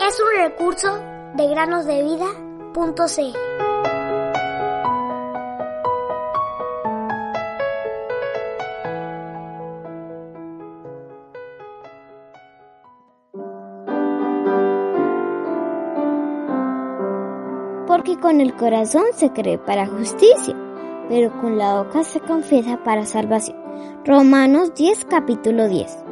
Es un recurso de granosdevida.cl. Porque con el corazón se cree para justicia, pero con la boca se confiesa para salvación. Romanos 10, capítulo 10.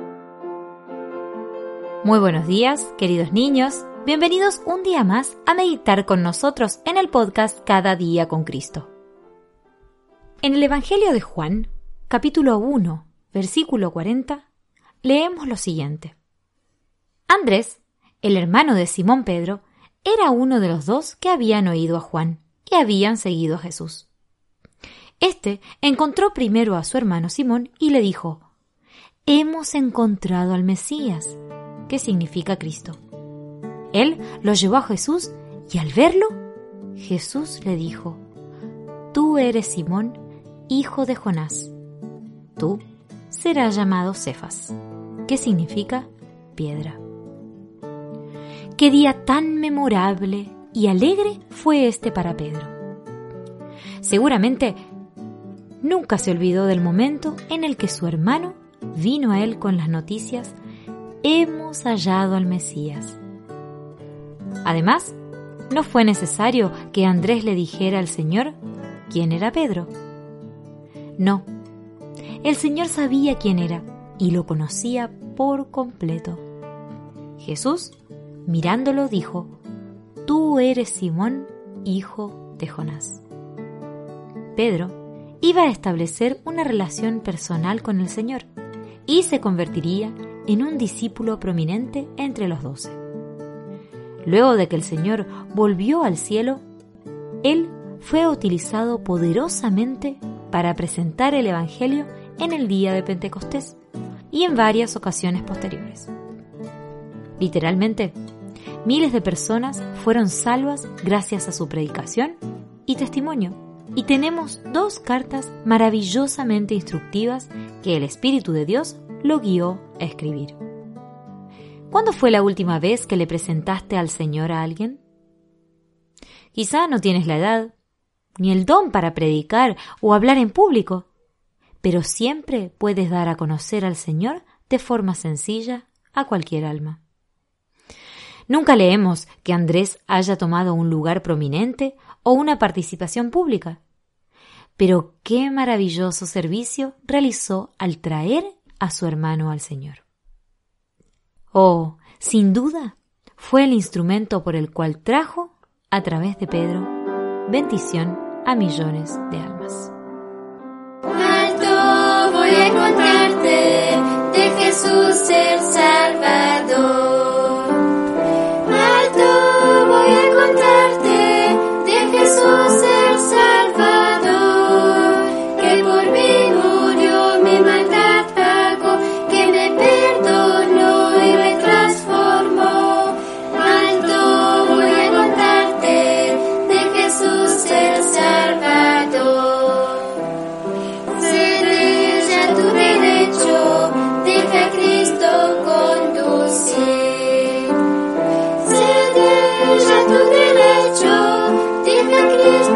Muy buenos días, queridos niños. Bienvenidos un día más a meditar con nosotros en el podcast Cada día con Cristo. En el Evangelio de Juan, capítulo 1, versículo 40, leemos lo siguiente. Andrés, el hermano de Simón Pedro, era uno de los dos que habían oído a Juan y habían seguido a Jesús. Este encontró primero a su hermano Simón y le dijo, Hemos encontrado al Mesías, que significa Cristo. Él lo llevó a Jesús y al verlo, Jesús le dijo, Tú eres Simón, hijo de Jonás. Tú serás llamado Cefas, que significa piedra. Qué día tan memorable y alegre fue este para Pedro. Seguramente nunca se olvidó del momento en el que su hermano vino a él con las noticias, hemos hallado al Mesías. Además, no fue necesario que Andrés le dijera al Señor quién era Pedro. No, el Señor sabía quién era y lo conocía por completo. Jesús, mirándolo, dijo, Tú eres Simón, hijo de Jonás. Pedro iba a establecer una relación personal con el Señor y se convertiría en un discípulo prominente entre los doce. Luego de que el Señor volvió al cielo, Él fue utilizado poderosamente para presentar el Evangelio en el día de Pentecostés y en varias ocasiones posteriores. Literalmente, miles de personas fueron salvas gracias a su predicación y testimonio. Y tenemos dos cartas maravillosamente instructivas que el Espíritu de Dios lo guió a escribir. ¿Cuándo fue la última vez que le presentaste al Señor a alguien? Quizá no tienes la edad, ni el don para predicar o hablar en público, pero siempre puedes dar a conocer al Señor de forma sencilla a cualquier alma. Nunca leemos que Andrés haya tomado un lugar prominente o una participación pública. Pero qué maravilloso servicio realizó al traer a su hermano al Señor. Oh, sin duda, fue el instrumento por el cual trajo, a través de Pedro, bendición a millones de almas. tu derecho, dice Cristo. Este